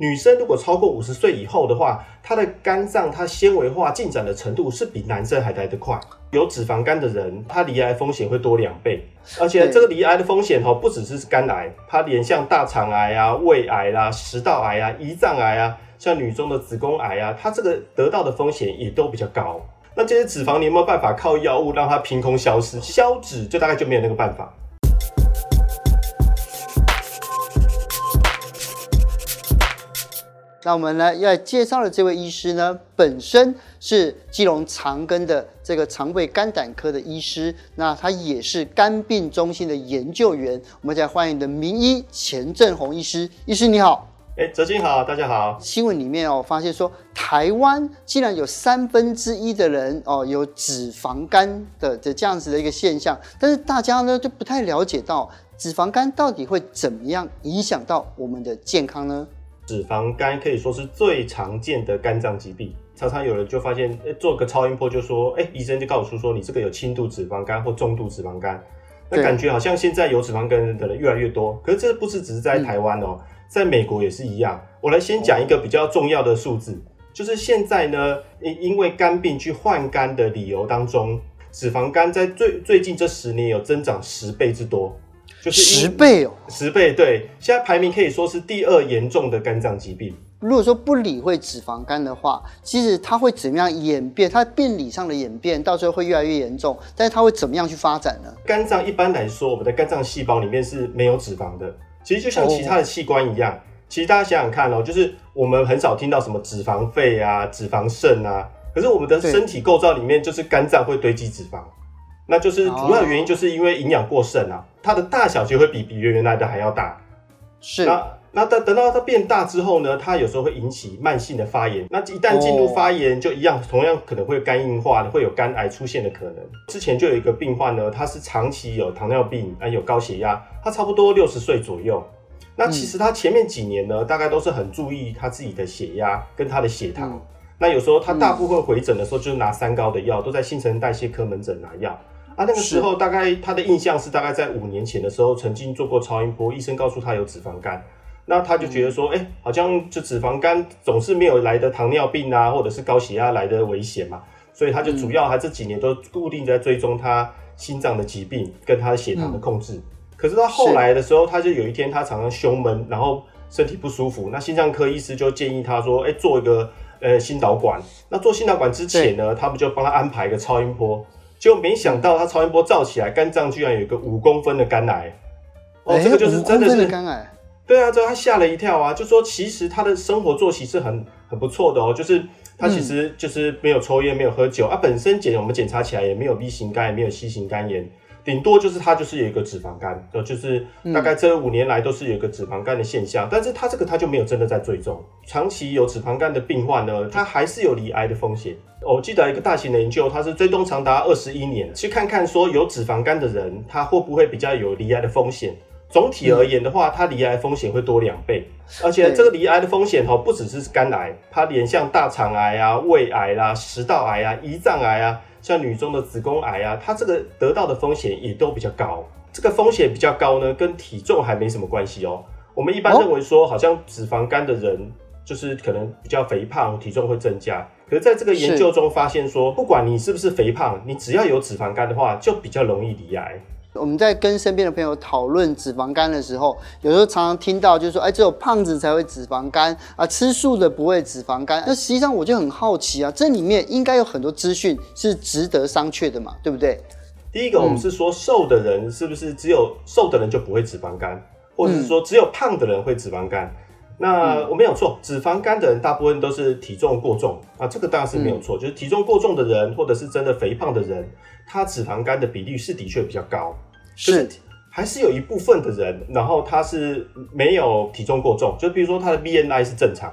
女生如果超过五十岁以后的话，她的肝脏它纤维化进展的程度是比男生还来得快。有脂肪肝的人，他罹癌风险会多两倍，而且这个罹癌的风险哦，不只是肝癌，它连像大肠癌啊、胃癌啦、啊、食道癌啊、胰脏癌啊，像女中的子宫癌啊，它这个得到的风险也都比较高。那这些脂肪你有没有办法靠药物让它凭空消失？消脂就大概就没有那个办法。那我们呢要介绍的这位医师呢，本身是基隆长庚的这个肠胃肝胆科的医师，那他也是肝病中心的研究员。我们再欢迎的名医钱正红医师，医师你好。哎，哲青好，大家好。新闻里面哦，发现说台湾竟然有三分之一的人哦有脂肪肝的的这样子的一个现象，但是大家呢就不太了解到脂肪肝到底会怎么样影响到我们的健康呢？脂肪肝可以说是最常见的肝脏疾病，常常有人就发现，诶做个超音波就说，诶医生就告诉说，你这个有轻度脂肪肝或中度脂肪肝，那感觉好像现在有脂肪肝的人越来越多，可是这不是只是在台湾哦，在美国也是一样。我来先讲一个比较重要的数字，就是现在呢，因因为肝病去换肝的理由当中，脂肪肝在最最近这十年有增长十倍之多。就是十倍哦，十倍对，现在排名可以说是第二严重的肝脏疾病。如果说不理会脂肪肝的话，其实它会怎么样演变？它病理上的演变到时候会越来越严重，但是它会怎么样去发展呢？肝脏一般来说，我们的肝脏细胞里面是没有脂肪的，其实就像其他的器官一样。Oh. 其实大家想想看哦，就是我们很少听到什么脂肪肺啊、脂肪肾啊，可是我们的身体构造里面就是肝脏会堆积脂肪。那就是主要的原因，就是因为营养过剩啊，它的大小就会比比原来的还要大。是。那那等等到它变大之后呢，它有时候会引起慢性的发炎。那一旦进入发炎，就一样，同样可能会肝硬化，会有肝癌出现的可能。之前就有一个病患呢，他是长期有糖尿病，啊有高血压，他差不多六十岁左右。那其实他前面几年呢，大概都是很注意他自己的血压跟他的血糖。那有时候他大部分回诊的时候，就是拿三高的药，都在新陈代谢科门诊拿药。啊，那个时候大概他的印象是大概在五年前的时候曾经做过超音波，医生告诉他有脂肪肝，那他就觉得说，哎、欸，好像这脂肪肝总是没有来的糖尿病啊，或者是高血压来的危险嘛，所以他就主要他这几年都固定在追踪他心脏的疾病跟他的血糖的控制。可是到后来的时候，他就有一天他常常胸闷，然后身体不舒服，那心脏科医师就建议他说，哎、欸，做一个呃心导管。那做心导管之前呢，他们就帮他安排一个超音波。就没想到他超音波照起来，肝脏居然有一个五公分的肝癌。哦，这个就是真的是肝癌。对啊，这他吓了一跳啊！就说其实他的生活作息是很很不错的哦，就是他其实就是没有抽烟，没有喝酒啊，本身检我们检查起来也没有 B 型肝，也没有 C 型肝炎。顶多就是它就是有一个脂肪肝，呃，就是大概这五年来都是有一个脂肪肝的现象，嗯、但是它这个它就没有真的在追踪。长期有脂肪肝的病患呢，他还是有罹癌的风险。我记得一个大型的研究，它是追踪长达二十一年，去看看说有脂肪肝的人，他会不会比较有罹癌的风险。总体而言的话，他罹癌风险会多两倍，而且这个罹癌的风险哈，不只是肝癌，它连像大肠癌啊、胃癌啦、食道癌啊、胰脏癌啊。像女中的子宫癌啊，它这个得到的风险也都比较高。这个风险比较高呢，跟体重还没什么关系哦。我们一般认为说，好像脂肪肝的人就是可能比较肥胖，体重会增加。可是在这个研究中发现说，不管你是不是肥胖，你只要有脂肪肝的话，就比较容易罹癌。我们在跟身边的朋友讨论脂肪肝的时候，有时候常常听到就是说，哎，只有胖子才会脂肪肝啊，吃素的不会脂肪肝。那实际上我就很好奇啊，这里面应该有很多资讯是值得商榷的嘛，对不对？第一个，我们是说瘦的人是不是只有瘦的人就不会脂肪肝，或者是说只有胖的人会脂肪肝？那我没有错，脂肪肝的人大部分都是体重过重啊，这个当然是没有错，就是体重过重的人，或者是真的肥胖的人。他脂肪肝的比例是的确比较高，是。还是有一部分的人，然后他是没有体重过重，就比如说他的 BMI 是正常，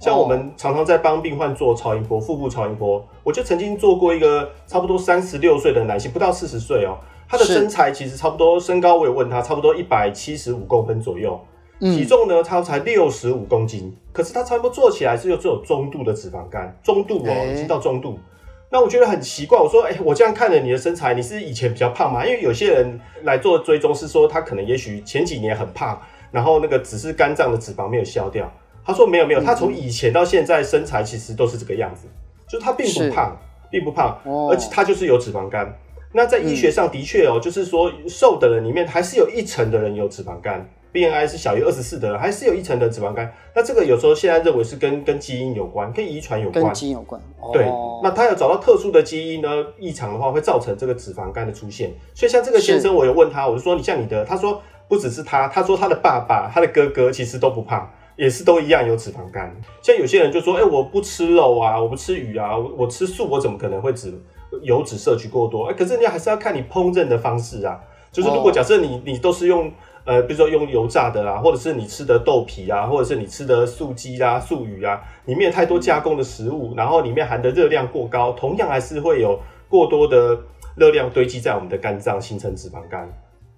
像我们常常在帮病患做超音波，腹部超音波，我就曾经做过一个差不多三十六岁的男性，不到四十岁哦，他的身材其实差不多，身高我也问他，差不多一百七十五公分左右，体重呢他才六十五公斤，可是他差不多做起来是有只有中度的脂肪肝，中度哦，已经到中度。那我觉得很奇怪，我说，哎、欸，我这样看了你的身材，你是以前比较胖吗？因为有些人来做追踪是说，他可能也许前几年很胖，然后那个只是肝脏的脂肪没有消掉。他说没有没有，他从以前到现在身材其实都是这个样子，就是他并不胖，并不胖，而且他就是有脂肪肝。那在医学上的确哦，就是说瘦的人里面还是有一成的人有脂肪肝。BMI 是小于二十四的人，还是有一成的脂肪肝。那这个有时候现在认为是跟跟基因有关，跟遗传有关。跟基因有关。对，那他要找到特殊的基因呢，异常的话会造成这个脂肪肝的出现。所以像这个先生，我有问他，我就说你像你的，他说不只是他，他说他的爸爸、他的哥哥其实都不胖，也是都一样有脂肪肝。像有些人就说，哎、欸，我不吃肉啊，我不吃鱼啊，我吃素，我怎么可能会脂油脂摄取过多？哎、欸，可是人家还是要看你烹饪的方式啊。就是如果假设你你都是用。呃，比如说用油炸的啦，或者是你吃的豆皮啊，或者是你吃的素鸡啊、素鱼啊，里面有太多加工的食物，然后里面含的热量过高，同样还是会有过多的热量堆积在我们的肝脏，形成脂肪肝。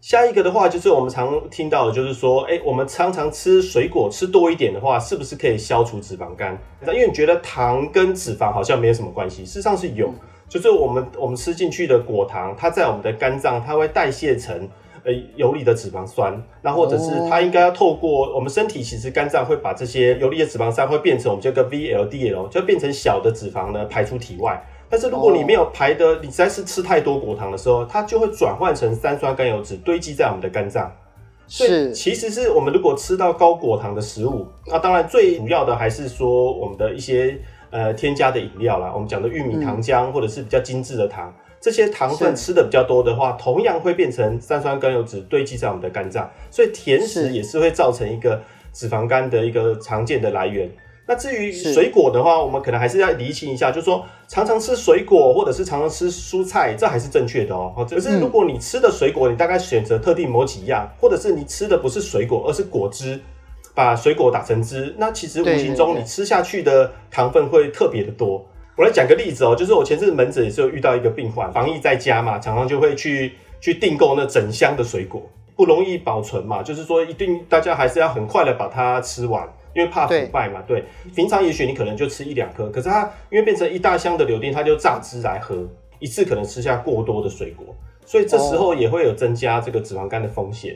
下一个的话，就是我们常听到的，就是说，哎，我们常常吃水果吃多一点的话，是不是可以消除脂肪肝？因为你觉得糖跟脂肪好像没有什么关系，事实上是有，就是我们我们吃进去的果糖，它在我们的肝脏，它会代谢成。呃，游离的脂肪酸，那或者是它应该要透过我们身体，其实肝脏会把这些游离的脂肪酸会变成我们这个 VLDL，就变成小的脂肪呢排出体外。但是如果你没有排的，你实在是吃太多果糖的时候，它就会转换成三酸甘油脂堆积在我们的肝脏。所以其实是我们如果吃到高果糖的食物，那当然最主要的还是说我们的一些呃添加的饮料啦，我们讲的玉米糖浆或者是比较精致的糖。这些糖分吃的比较多的话，同样会变成三酸甘油酯堆积在我们的肝脏，所以甜食也是会造成一个脂肪肝的一个常见的来源。那至于水果的话，我们可能还是要厘清一下，就是说常常吃水果或者是常常吃蔬菜，这还是正确的哦。可是如果你吃的水果，你大概选择特定某几样，或者是你吃的不是水果，而是果汁，把水果打成汁，那其实无形中你吃下去的糖分会特别的多。我来讲个例子哦，就是我前阵门诊也是有遇到一个病患，防疫在家嘛，常常就会去去订购那整箱的水果，不容易保存嘛，就是说一定大家还是要很快的把它吃完，因为怕腐败嘛。对，对，平常也许你可能就吃一两颗，可是它因为变成一大箱的柳丁，它就榨汁来喝，一次可能吃下过多的水果，所以这时候也会有增加这个脂肪肝的风险。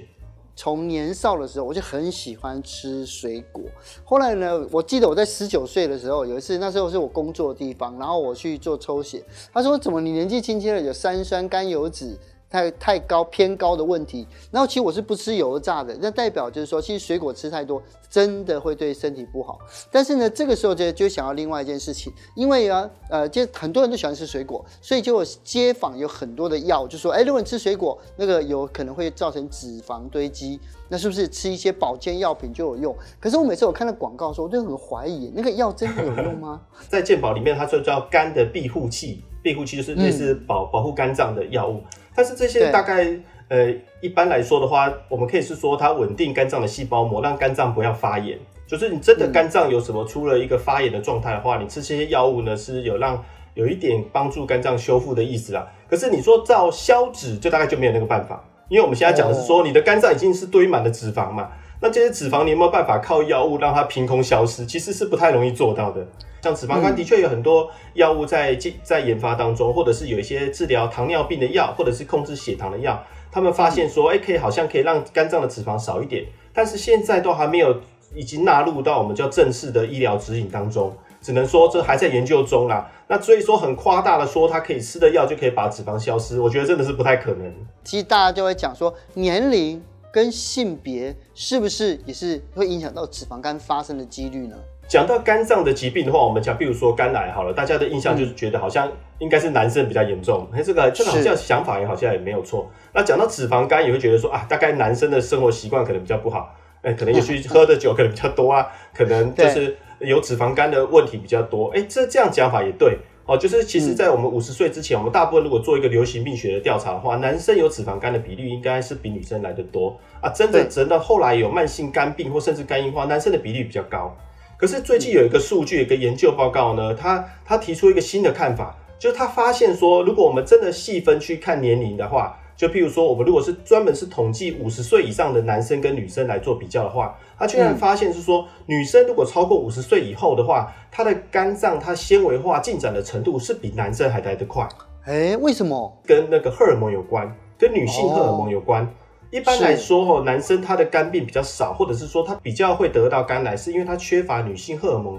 从年少的时候我就很喜欢吃水果，后来呢，我记得我在十九岁的时候，有一次那时候是我工作的地方，然后我去做抽血，他说，怎么你年纪轻轻的有三酸甘油脂？太太高偏高的问题，然后其实我是不吃油炸的，那代表就是说，其实水果吃太多真的会对身体不好。但是呢，这个时候就就想要另外一件事情，因为啊，呃，就很多人都喜欢吃水果，所以就街坊有很多的药，就说，哎，如果你吃水果，那个有可能会造成脂肪堆积，那是不是吃一些保健药品就有用？可是我每次我看到广告的时候，我就很怀疑，那个药真的有用吗？在健保里面，它就叫肝的庇护器，庇护器就是类似保、嗯、保护肝脏的药物。但是这些大概呃，一般来说的话，我们可以是说它稳定肝脏的细胞膜，让肝脏不要发炎。就是你真的肝脏有什么出了一个发炎的状态的话，你吃这些药物呢，是有让有一点帮助肝脏修复的意思啦。可是你说照消脂，就大概就没有那个办法，因为我们现在讲的是说，你的肝脏已经是堆满了脂肪嘛，那这些脂肪你有没有办法靠药物让它凭空消失？其实是不太容易做到的。像脂肪肝的确有很多药物在在研发当中，或者是有一些治疗糖尿病的药，或者是控制血糖的药，他们发现说，哎，可以好像可以让肝脏的脂肪少一点，但是现在都还没有已经纳入到我们叫正式的医疗指引当中，只能说这还在研究中啦。那所以说很夸大的说，它可以吃的药就可以把脂肪消失，我觉得真的是不太可能。其实大家就会讲说，年龄跟性别是不是也是会影响到脂肪肝发生的几率呢？讲到肝脏的疾病的话，我们讲，比如说肝癌好了，大家的印象就是觉得好像应该是男生比较严重，哎、嗯，这个这个好像想法也好像也没有错。那讲到脂肪肝，也会觉得说啊，大概男生的生活习惯可能比较不好，哎，可能也许喝的酒 可能比较多啊，可能就是有脂肪肝的问题比较多。哎，这这样讲法也对哦，就是其实，在我们五十岁之前，我们大部分如果做一个流行病学的调查的话，男生有脂肪肝的比率应该是比女生来的多啊。真的，真的后来有慢性肝病或甚至肝硬化，男生的比例比较高。可是最近有一个数据，有一个研究报告呢，他他提出一个新的看法，就是他发现说，如果我们真的细分去看年龄的话，就譬如说，我们如果是专门是统计五十岁以上的男生跟女生来做比较的话，他居然发现是说，女生如果超过五十岁以后的话，她的肝脏它纤维化进展的程度是比男生还来得快。哎，为什么？跟那个荷尔蒙有关，跟女性荷尔蒙有关。一般来说，吼，男生他的肝病比较少，或者是说他比较会得到肝癌，是因为他缺乏女性荷尔蒙。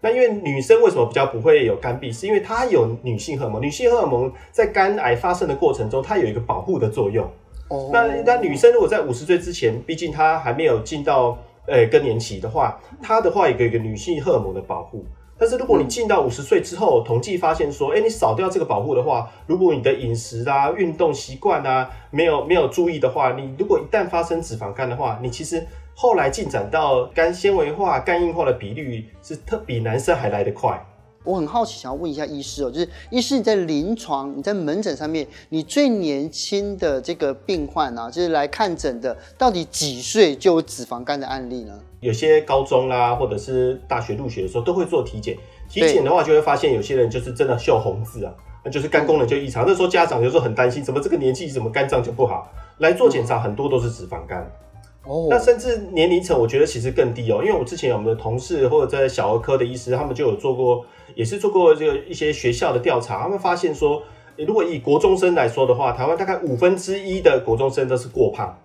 那因为女生为什么比较不会有肝病？是因为她有女性荷尔蒙。女性荷尔蒙在肝癌发生的过程中，它有一个保护的作用。哦。那那女生如果在五十岁之前，毕竟她还没有进到呃更年期的话，她的话有一个女性荷尔蒙的保护。但是如果你进到五十岁之后，统计发现说，哎，你少掉这个保护的话，如果你的饮食啊、运动习惯啊没有没有注意的话，你如果一旦发生脂肪肝的话，你其实。后来进展到肝纤维化、肝硬化的比率是特比男生还来得快。我很好奇，想要问一下医师哦，就是医师你在临床、你在门诊上面，你最年轻的这个病患啊，就是来看诊的，到底几岁就有脂肪肝的案例呢？有些高中啦，或者是大学入学的时候都会做体检。体检的话，就会发现有些人就是真的秀红字啊，那就是肝功能就异常。那时候家长有时候很担心，怎么这个年纪怎么肝脏就不好？来做检查，很多都是脂肪肝。哦，那甚至年龄层，我觉得其实更低哦，因为我之前有我们的同事或者在小儿科的医师，他们就有做过，也是做过这个一些学校的调查，他们发现说，如果以国中生来说的话，台湾大概五分之一的国中生都是过胖，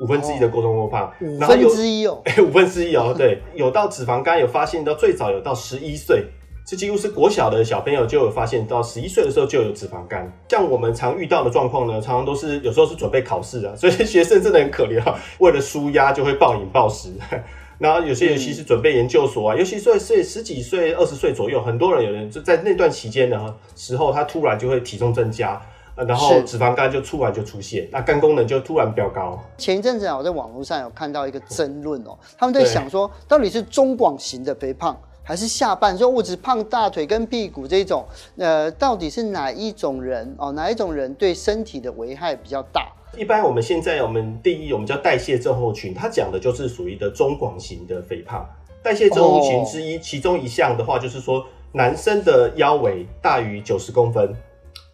五分之一的过中过胖，五分之一哦，五分之一哦，对，有到脂肪肝，有发现到最早有到十一岁。这几乎是国小的小朋友就有发现，到十一岁的时候就有脂肪肝。像我们常遇到的状况呢，常常都是有时候是准备考试啊，所以学生真的很可怜啊，为了舒压就会暴饮暴食。然后有些尤其是准备研究所啊，尤其是是十几岁、二十岁左右，很多人有人就在那段期间呢时候，他突然就会体重增加，然后脂肪肝就突然就出现，那肝功能就突然飙高。前一阵子啊，我在网络上有看到一个争论哦，他们在想说，到底是中广型的肥胖，还是下半说，我只胖大腿跟屁股这种，呃，到底是哪一种人哦？哪一种人对身体的危害比较大？一般我们现在我们定义，我们叫代谢症候群，它讲的就是属于的中广型的肥胖。代谢症候群之一，哦、其中一项的话，就是说男生的腰围大于九十公分，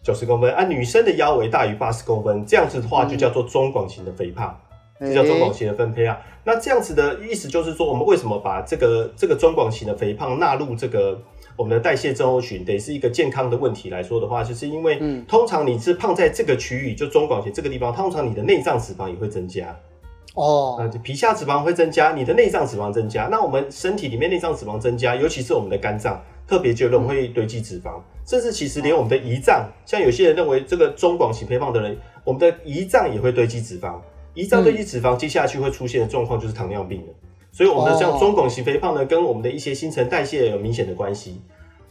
九十公分，啊，女生的腰围大于八十公分，这样子的话就叫做中广型的肥胖。嗯这叫中广型的分配啊，那这样子的意思就是说，我们为什么把这个这个中广型的肥胖纳入这个我们的代谢症候群，得是一个健康的问题来说的话，就是因为，通常你是胖在这个区域，就中广型这个地方，通常你的内脏脂肪也会增加哦，啊，皮下脂肪会增加，你的内脏脂肪增加，那我们身体里面内脏脂肪增加，尤其是我们的肝脏，特别就容易堆积脂肪，甚至其实连我们的胰脏，像有些人认为这个中广型肥胖的人，我们的胰脏也会堆积脂肪。胰脏堆积脂肪，接下去会出现的状况就是糖尿病了。所以，我们的像中广型肥胖呢，跟我们的一些新陈代谢有明显的关系。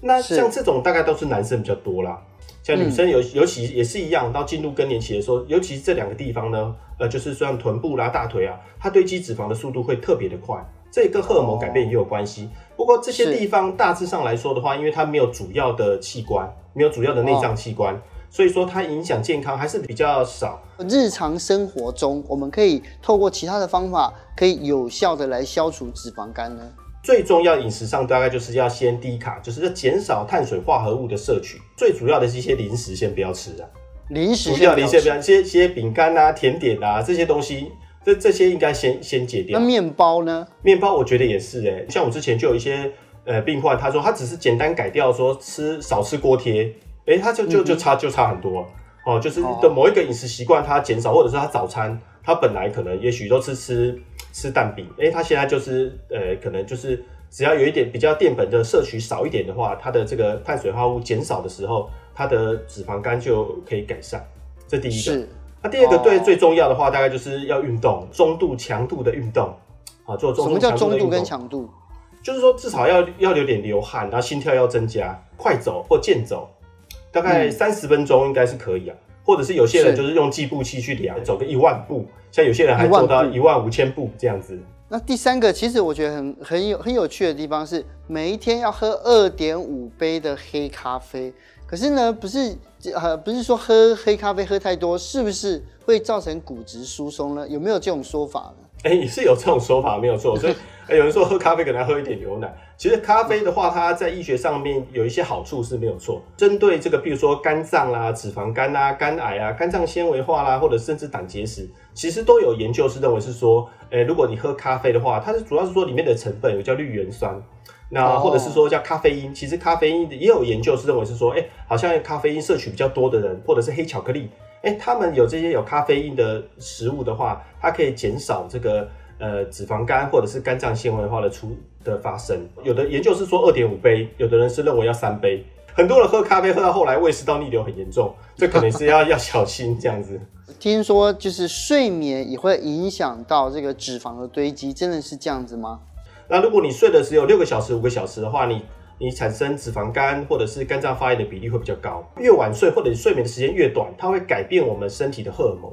那像这种大概都是男生比较多啦，像女生尤尤其也是一样，到进入更年期的时候，尤其是这两个地方呢，呃，就是像臀部啦、大腿啊，它堆积脂肪的速度会特别的快，这跟荷尔蒙改变也有关系。不过这些地方大致上来说的话，因为它没有主要的器官，没有主要的内脏器官。所以说它影响健康还是比较少。日常生活中，我们可以透过其他的方法，可以有效的来消除脂肪肝呢。最重要饮食上大概就是要先低卡，就是要减少碳水化合物的摄取。最主要的是一些零食先不要吃啊，零食不要零食不要，一些些饼干啊、甜点啊这些东西，这这些应该先先戒掉。那面包呢？面包我觉得也是哎、欸，像我之前就有一些呃病患，他说他只是简单改掉说吃少吃锅贴。哎、欸，他就就就差就差很多哦，就是的某一个饮食习惯他减少，或者是他早餐他本来可能也许都是吃吃蛋饼，哎、欸，他现在就是呃，可能就是只要有一点比较淀粉的摄取少一点的话，他的这个碳水化合物减少的时候，他的脂肪肝就可以改善。这第一个。那、啊、第二个对最重要的话，大概就是要运动，中度强度的运动啊，做中。什么叫中度跟强度？就是说至少要要有点流汗，然后心跳要增加，快走或健走。大概三十分钟应该是可以啊，嗯，或者是有些人就是用计步器去量，走个一万步，像有些人还做到一万五千步这样子。那第三个，其实我觉得很很有很有趣的地方是，每一天要喝二点五杯的黑咖啡。可是呢，不是呃，不是说喝黑咖啡喝太多，是不是会造成骨质疏松呢？有没有这种说法呢？哎、欸，也是有这种说法，没有错。所以，欸、有人说喝咖啡可能要喝一点牛奶。其实咖啡的话，它在医学上面有一些好处是没有错。针对这个，比如说肝脏啦、脂肪肝啦、肝癌啊、肝脏纤维化啦，或者甚至胆结石，其实都有研究是认为是说，哎、欸，如果你喝咖啡的话，它是主要是说里面的成分有叫绿原酸，那或者是说叫咖啡因。其实咖啡因也有研究是认为是说，哎、欸，好像咖啡因摄取比较多的人，或者是黑巧克力。哎，他们有这些有咖啡因的食物的话，它可以减少这个呃脂肪肝或者是肝脏纤维化的出的发生。有的研究是说二点五杯，有的人是认为要三杯。很多人喝咖啡喝到后来胃食道逆流很严重，这可能是要 要小心这样子。听说就是睡眠也会影响到这个脂肪的堆积，真的是这样子吗？那如果你睡的只有六个小时、五个小时的话，你你产生脂肪肝或者是肝脏发炎的比例会比较高。越晚睡或者你睡眠的时间越短，它会改变我们身体的荷尔蒙。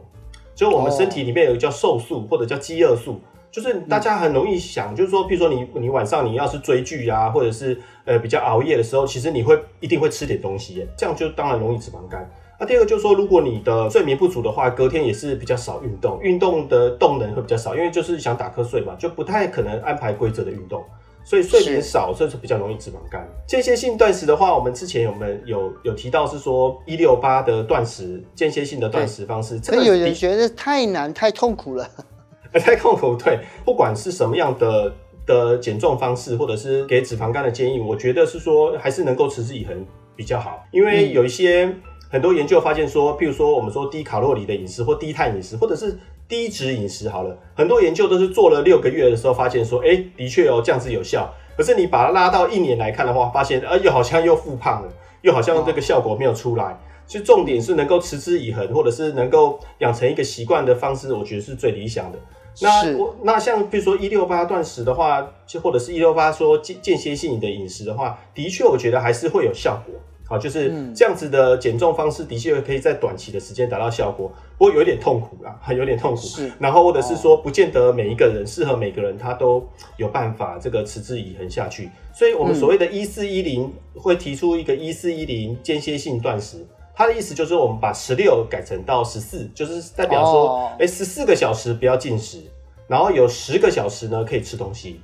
就我们身体里面有个叫瘦素或者叫饥饿素。就是大家很容易想，就是说，譬如说你你晚上你要是追剧啊，或者是呃比较熬夜的时候，其实你会一定会吃点东西耶，这样就当然容易脂肪肝。那第二个就是说，如果你的睡眠不足的话，隔天也是比较少运动，运动的动能会比较少，因为就是想打瞌睡嘛，就不太可能安排规则的运动，所以睡眠少，所以是比较容易脂肪肝。间歇性断食的话，我们之前有没有有有提到是说一六八的断食，间歇性的断食方式，可有人觉得太难太痛苦了。太痛苦，对，不管是什么样的的减重方式，或者是给脂肪肝的建议，我觉得是说还是能够持之以恒比较好。因为有一些、嗯、很多研究发现说，譬如说我们说低卡路里的饮食，或低碳饮食，或者是低脂饮食，好了，很多研究都是做了六个月的时候发现说，哎、欸，的确哦，这样子有效。可是你把它拉到一年来看的话，发现，呃，又好像又复胖了，又好像这个效果没有出来。其实重点是能够持之以恒，或者是能够养成一个习惯的方式，我觉得是最理想的。那我那像比如说一六八断食的话，就或者是一六八说间间歇性的饮食的话，的确我觉得还是会有效果。好，就是这样子的减重方式，的确可以在短期的时间达到效果，不过有点痛苦啦，有点痛苦。是，然后或者是说，不见得每一个人适合每个人，他都有办法这个持之以恒下去。所以我们所谓的一四一零会提出一个一四一零间歇性断食。他的意思就是，我们把十六改成到十四，就是代表说，哎，十四个小时不要进食，然后有十个小时呢可以吃东西。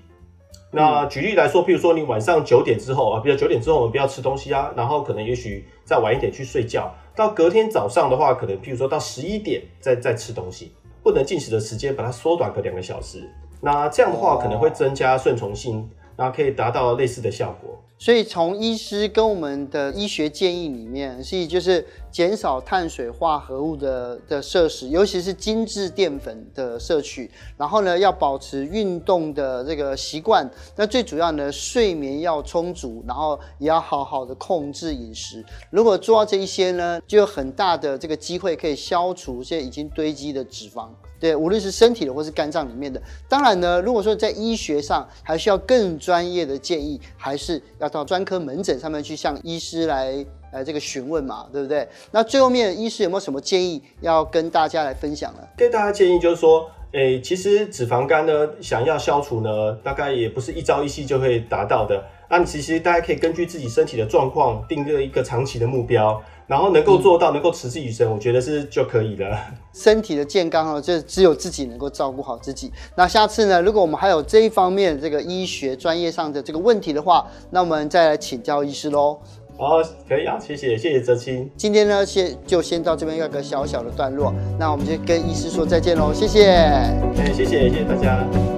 那举例来说，譬如说你晚上九点之后啊，比如九点之后我们不要吃东西啊，然后可能也许再晚一点去睡觉，到隔天早上的话，可能譬如说到十一点再再吃东西，不能进食的时间把它缩短个两个小时。那这样的话可能会增加顺从性，然后可以达到类似的效果。所以从医师跟我们的医学建议里面，是就是减少碳水化合物的的摄食，尤其是精致淀粉的摄取。然后呢，要保持运动的这个习惯。那最主要呢，睡眠要充足，然后也要好好的控制饮食。如果做到这一些呢，就有很大的这个机会可以消除一些已经堆积的脂肪。对，无论是身体的或是肝脏里面的。当然呢，如果说在医学上还需要更专业的建议，还是要到专科门诊上面去向医师来来这个询问嘛，对不对？那最后面医师有没有什么建议要跟大家来分享呢？给大家建议就是说，诶，其实脂肪肝呢，想要消除呢，大概也不是一朝一夕就会达到的。那其实大家可以根据自己身体的状况，定个一个长期的目标。然后能够做到，能够持之以恒，我觉得是就可以了。身体的健康哦，就只有自己能够照顾好自己。那下次呢，如果我们还有这一方面这个医学专业上的这个问题的话，那我们再来请教医师喽。好，可以啊，谢谢，谢谢哲青。今天呢，先就先到这边一个小小的段落，那我们就跟医师说再见喽，谢谢。哎，谢谢，谢谢大家。